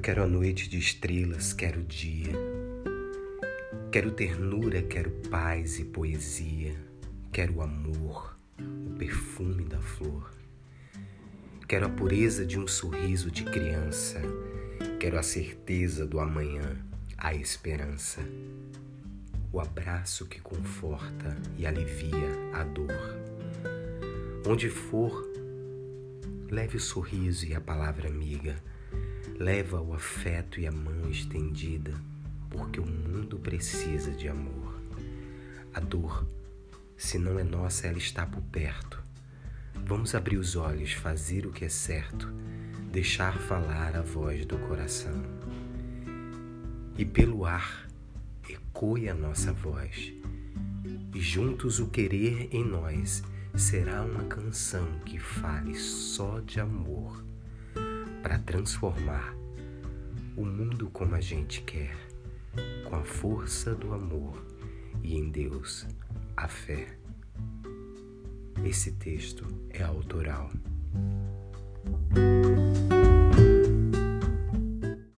quero a noite de estrelas, quero o dia. Quero ternura, quero paz e poesia. Quero amor, o perfume da flor. Quero a pureza de um sorriso de criança. Quero a certeza do amanhã, a esperança. O abraço que conforta e alivia a dor. Onde for, leve o sorriso e a palavra amiga Leva o afeto e a mão estendida, porque o mundo precisa de amor. A dor, se não é nossa, ela está por perto. Vamos abrir os olhos, fazer o que é certo, deixar falar a voz do coração. E pelo ar ecoe a nossa voz, e juntos o querer em nós será uma canção que fale só de amor para transformar o mundo como a gente quer, com a força do amor e em Deus a fé. Esse texto é autoral.